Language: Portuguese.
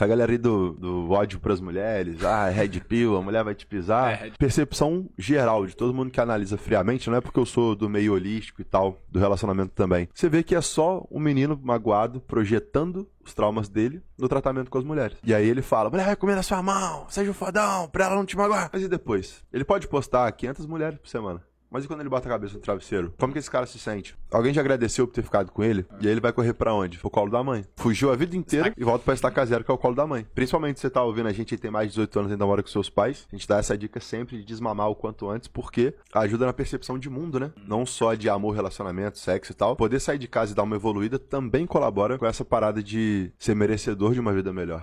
Essa galera aí do, do ódio pras mulheres, ah, é red pill, a mulher vai te pisar. É, Percepção geral de todo mundo que analisa friamente, não é porque eu sou do meio holístico e tal, do relacionamento também. Você vê que é só um menino magoado projetando os traumas dele no tratamento com as mulheres. E aí ele fala: mulher vai comer na sua mão, seja um fodão, pra ela não te magoar. Mas e depois? Ele pode postar 500 mulheres por semana. Mas e quando ele bota a cabeça no travesseiro? Como que esse cara se sente? Alguém já agradeceu por ter ficado com ele? E aí ele vai correr pra onde? Pro colo da mãe. Fugiu a vida inteira e volta pra estaca zero, que é o colo da mãe. Principalmente se você tá ouvindo a gente e tem mais de 18 anos e ainda mora com seus pais. A gente dá essa dica sempre de desmamar o quanto antes, porque ajuda na percepção de mundo, né? Não só de amor, relacionamento, sexo e tal. Poder sair de casa e dar uma evoluída também colabora com essa parada de ser merecedor de uma vida melhor.